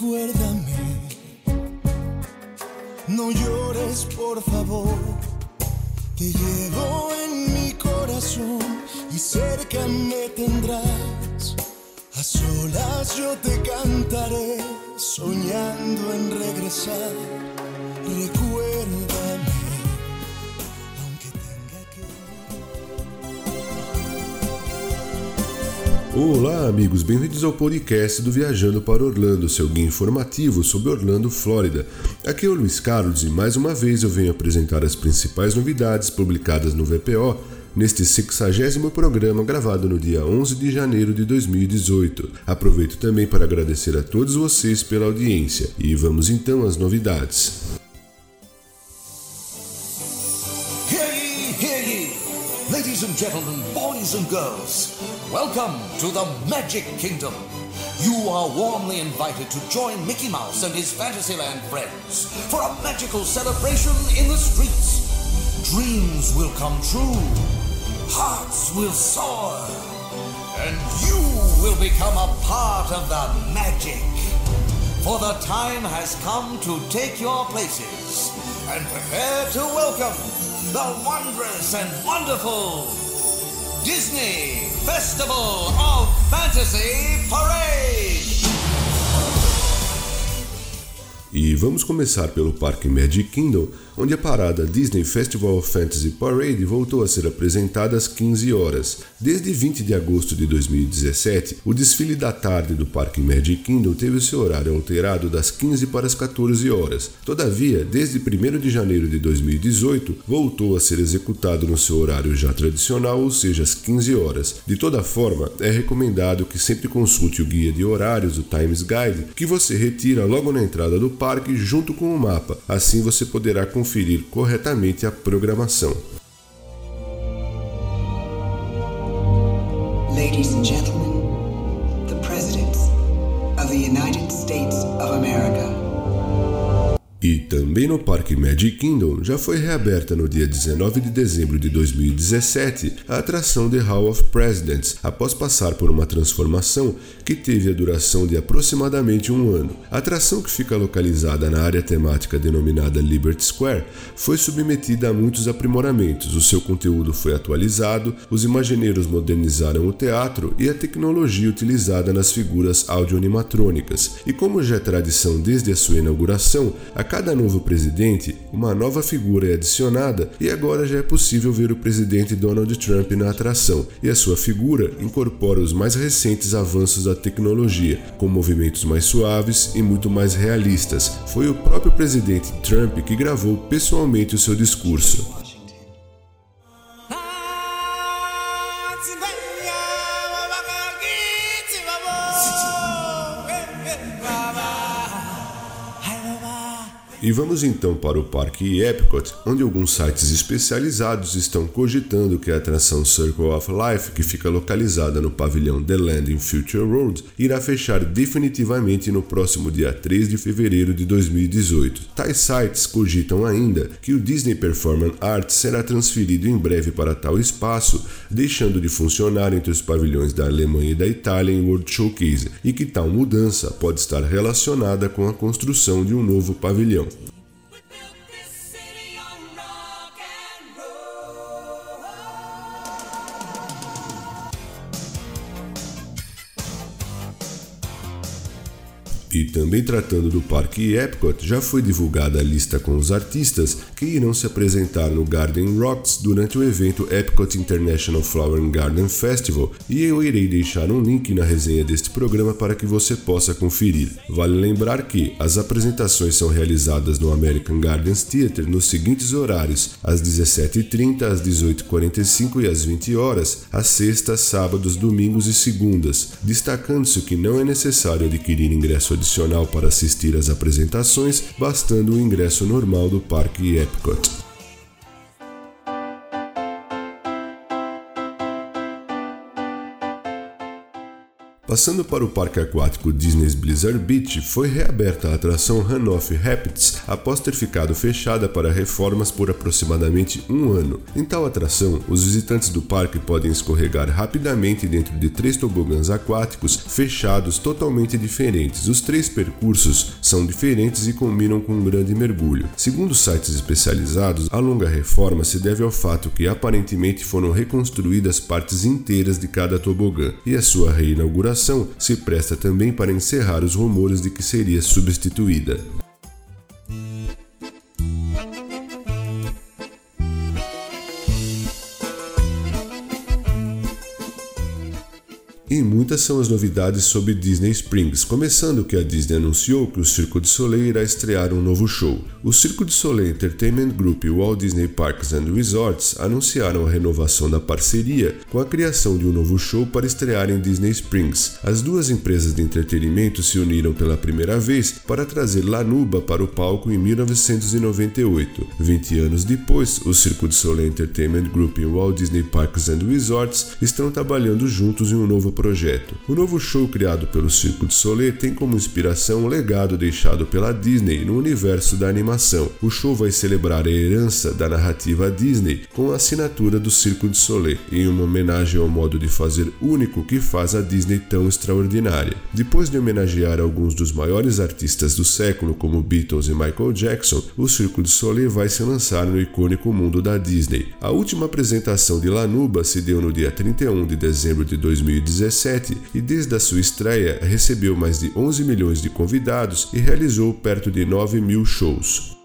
Recuérdame, no llores por favor. Te llevo en mi corazón y cerca me tendrás. A solas yo te cantaré, soñando en regresar. Recuérdame, Olá, amigos, bem-vindos ao podcast do Viajando para Orlando, seu guia informativo sobre Orlando, Flórida. Aqui é o Luiz Carlos e mais uma vez eu venho apresentar as principais novidades publicadas no VPO neste 60 programa gravado no dia 11 de janeiro de 2018. Aproveito também para agradecer a todos vocês pela audiência e vamos então às novidades. Hear! Ladies and gentlemen, boys and girls, welcome to the Magic Kingdom. You are warmly invited to join Mickey Mouse and his Fantasyland friends for a magical celebration in the streets. Dreams will come true, hearts will soar, and you will become a part of the magic. For the time has come to take your places and prepare to welcome the wondrous and wonderful Disney Festival of Fantasy Parade. E vamos começar pelo Parque Magic Kingdom, onde a parada Disney Festival of Fantasy Parade voltou a ser apresentada às 15 horas. Desde 20 de agosto de 2017, o desfile da tarde do Parque Magic Kingdom teve seu horário alterado das 15 para as 14 horas. Todavia, desde 1 de janeiro de 2018, voltou a ser executado no seu horário já tradicional, ou seja, às 15 horas. De toda forma, é recomendado que sempre consulte o guia de horários, o Times Guide, que você retira logo na entrada do parque junto com o mapa. Assim você poderá conferir corretamente a programação. Ladies and gentlemen, the presidents of the United States of America. E também no Parque Magic Kingdom já foi reaberta no dia 19 de dezembro de 2017 a atração The Hall of Presidents, após passar por uma transformação que teve a duração de aproximadamente um ano. A atração, que fica localizada na área temática denominada Liberty Square, foi submetida a muitos aprimoramentos. O seu conteúdo foi atualizado, os imagineiros modernizaram o teatro e a tecnologia utilizada nas figuras audio-animatrônicas. E como já é tradição desde a sua inauguração, a cada novo presidente, uma nova figura é adicionada e agora já é possível ver o presidente Donald Trump na atração, e a sua figura incorpora os mais recentes avanços da tecnologia, com movimentos mais suaves e muito mais realistas. Foi o próprio presidente Trump que gravou pessoalmente o seu discurso. E vamos então para o Parque Epcot, onde alguns sites especializados estão cogitando que a atração Circle of Life, que fica localizada no pavilhão The Land Future Road, irá fechar definitivamente no próximo dia 3 de fevereiro de 2018. Tais sites cogitam ainda que o Disney Performance Arts será transferido em breve para tal espaço, deixando de funcionar entre os pavilhões da Alemanha e da Itália em World Showcase, e que tal mudança pode estar relacionada com a construção de um novo pavilhão. E também tratando do Parque Epcot, já foi divulgada a lista com os artistas que irão se apresentar no Garden Rocks durante o evento Epcot International Flower and Garden Festival, e eu irei deixar um link na resenha deste programa para que você possa conferir. Vale lembrar que as apresentações são realizadas no American Gardens Theatre nos seguintes horários: às 17h30, às 18h45 e às 20 horas, às sextas, sábados, domingos e segundas, destacando-se que não é necessário adquirir ingresso adicional para assistir às apresentações, bastando o ingresso normal do Parque Epcot. Passando para o parque aquático Disney's Blizzard Beach, foi reaberta a atração Runoff Rapids após ter ficado fechada para reformas por aproximadamente um ano. Em tal atração, os visitantes do parque podem escorregar rapidamente dentro de três tobogãs aquáticos fechados totalmente diferentes. Os três percursos são diferentes e combinam com um grande mergulho. Segundo sites especializados, a longa reforma se deve ao fato que aparentemente foram reconstruídas partes inteiras de cada tobogã e a sua reinauguração se presta também para encerrar os rumores de que seria substituída. Muitas são as novidades sobre Disney Springs, começando que a Disney anunciou que o Circo de Soleil irá estrear um novo show. O Circo de Soleil Entertainment Group e Walt Disney Parks and Resorts anunciaram a renovação da parceria com a criação de um novo show para estrear em Disney Springs. As duas empresas de entretenimento se uniram pela primeira vez para trazer Lanuba para o palco em 1998. 20 anos depois, o Circo de Soleil Entertainment Group e Walt Disney Parks and Resorts estão trabalhando juntos em um novo projeto. O novo show criado pelo Circo de Soleil tem como inspiração o legado deixado pela Disney no universo da animação. O show vai celebrar a herança da narrativa Disney com a assinatura do Circo de Soleil, em uma homenagem ao modo de fazer único que faz a Disney tão extraordinária. Depois de homenagear alguns dos maiores artistas do século, como Beatles e Michael Jackson, o Circo de Soleil vai se lançar no icônico mundo da Disney. A última apresentação de Lanuba se deu no dia 31 de dezembro de 2017 2017 e desde a sua estreia recebeu mais de 11 milhões de convidados e realizou perto de 9 mil shows.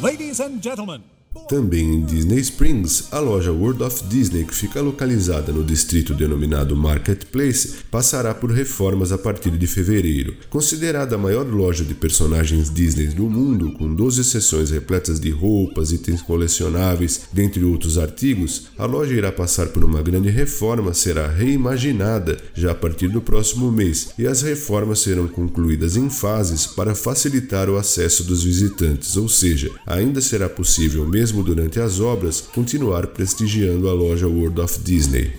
Ladies and gentlemen, Também em Disney Springs, a loja World of Disney, que fica localizada no distrito denominado Marketplace, passará por reformas a partir de fevereiro. Considerada a maior loja de personagens Disney do mundo, com 12 seções repletas de roupas, itens colecionáveis, dentre outros artigos, a loja irá passar por uma grande reforma, será reimaginada já a partir do próximo mês, e as reformas serão concluídas em fases para facilitar o acesso dos visitantes, ou seja, ainda será possível mesmo durante as obras, continuar prestigiando a loja World of Disney.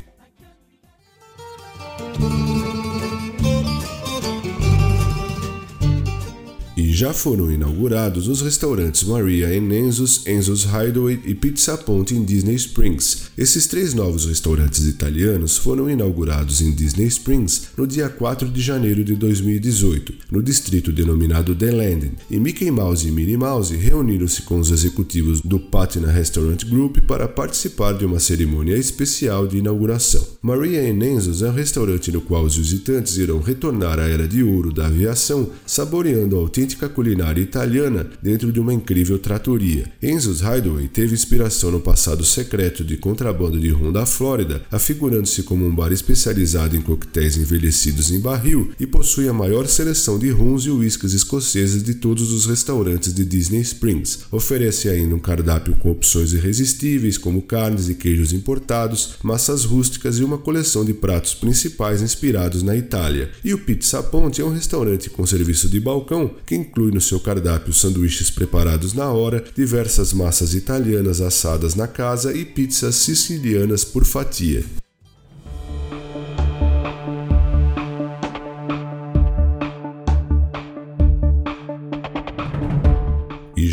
E já foram inaugurados os restaurantes Maria and Enzo's, Hideaway e Pizza Ponte em Disney Springs. Esses três novos restaurantes italianos foram inaugurados em Disney Springs no dia 4 de janeiro de 2018, no distrito denominado The Landing, e Mickey Mouse e Minnie Mouse reuniram-se com os executivos do Patina Restaurant Group para participar de uma cerimônia especial de inauguração. Maria and Enzo's é um restaurante no qual os visitantes irão retornar à era de ouro da aviação, saboreando a autêntica culinária italiana dentro de uma incrível tratoria. Enzo's Hideaway teve inspiração no passado secreto de contrabando de rum da Flórida, afigurando-se como um bar especializado em coquetéis envelhecidos em barril e possui a maior seleção de rums e uísques escoceses de todos os restaurantes de Disney Springs. Oferece ainda um cardápio com opções irresistíveis como carnes e queijos importados, massas rústicas e uma coleção de pratos principais inspirados na Itália. E o Pizza Ponte é um restaurante com serviço de balcão que inclui no seu cardápio sanduíches preparados na hora, diversas massas italianas assadas na casa e pizzas sicilianas por fatia.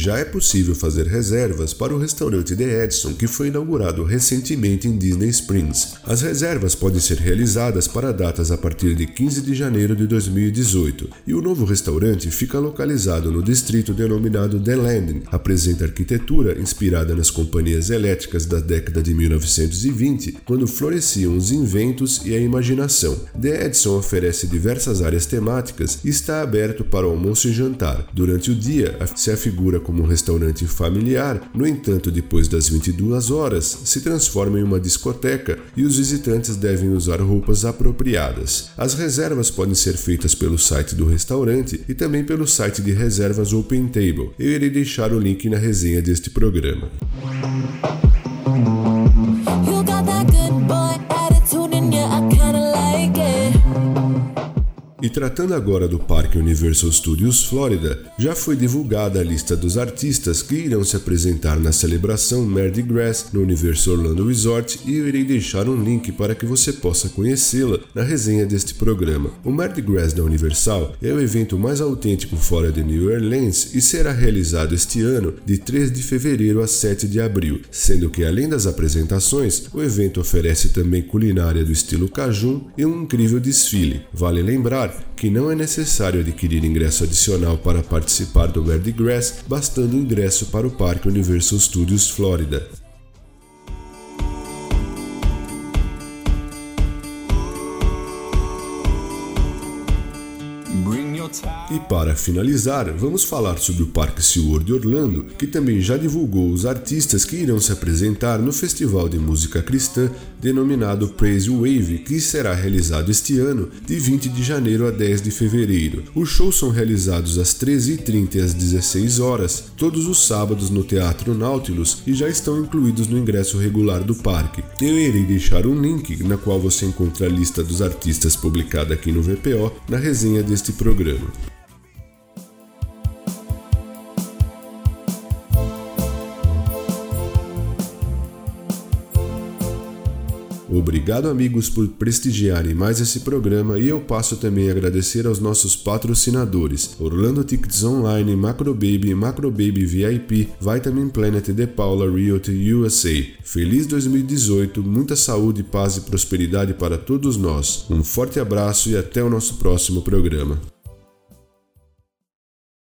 Já é possível fazer reservas para o restaurante The Edison, que foi inaugurado recentemente em Disney Springs. As reservas podem ser realizadas para datas a partir de 15 de janeiro de 2018, e o novo restaurante fica localizado no distrito denominado The Landing. Apresenta arquitetura inspirada nas companhias elétricas da década de 1920, quando floresciam os inventos e a imaginação. The Edison oferece diversas áreas temáticas e está aberto para almoço e jantar. Durante o dia, se afigura como um restaurante familiar, no entanto, depois das 22 horas, se transforma em uma discoteca e os visitantes devem usar roupas apropriadas. As reservas podem ser feitas pelo site do restaurante e também pelo site de reservas Open Table. Eu irei deixar o link na resenha deste programa. E tratando agora do Parque Universal Studios Florida, já foi divulgada a lista dos artistas que irão se apresentar na celebração Mardi Gras no Universal Orlando Resort e eu irei deixar um link para que você possa conhecê-la na resenha deste programa. O Mardi Gras da Universal é o evento mais autêntico fora de New Orleans e será realizado este ano de 3 de fevereiro a 7 de abril, sendo que além das apresentações, o evento oferece também culinária do estilo cajun e um incrível desfile. Vale lembrar que não é necessário adquirir ingresso adicional para participar do Mardi Gras, bastando o ingresso para o Parque Universal Studios Florida. E para finalizar, vamos falar sobre o Parque SeaWorld Orlando, que também já divulgou os artistas que irão se apresentar no festival de música cristã denominado Praise Wave, que será realizado este ano de 20 de janeiro a 10 de fevereiro. Os shows são realizados às 13h30 e às 16 horas, todos os sábados no Teatro Nautilus e já estão incluídos no ingresso regular do parque. Eu irei deixar um link na qual você encontra a lista dos artistas publicada aqui no VPO na resenha deste programa. Obrigado, amigos, por prestigiarem mais esse programa e eu passo também a agradecer aos nossos patrocinadores: Orlando Tickets Online, Macrobaby, Macrobaby VIP, Vitamin Planet e The Paula Realty USA. Feliz 2018, muita saúde, paz e prosperidade para todos nós. Um forte abraço e até o nosso próximo programa.